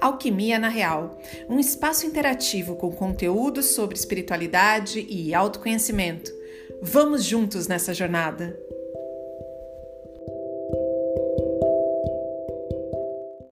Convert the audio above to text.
Alquimia na Real, um espaço interativo com conteúdos sobre espiritualidade e autoconhecimento. Vamos juntos nessa jornada!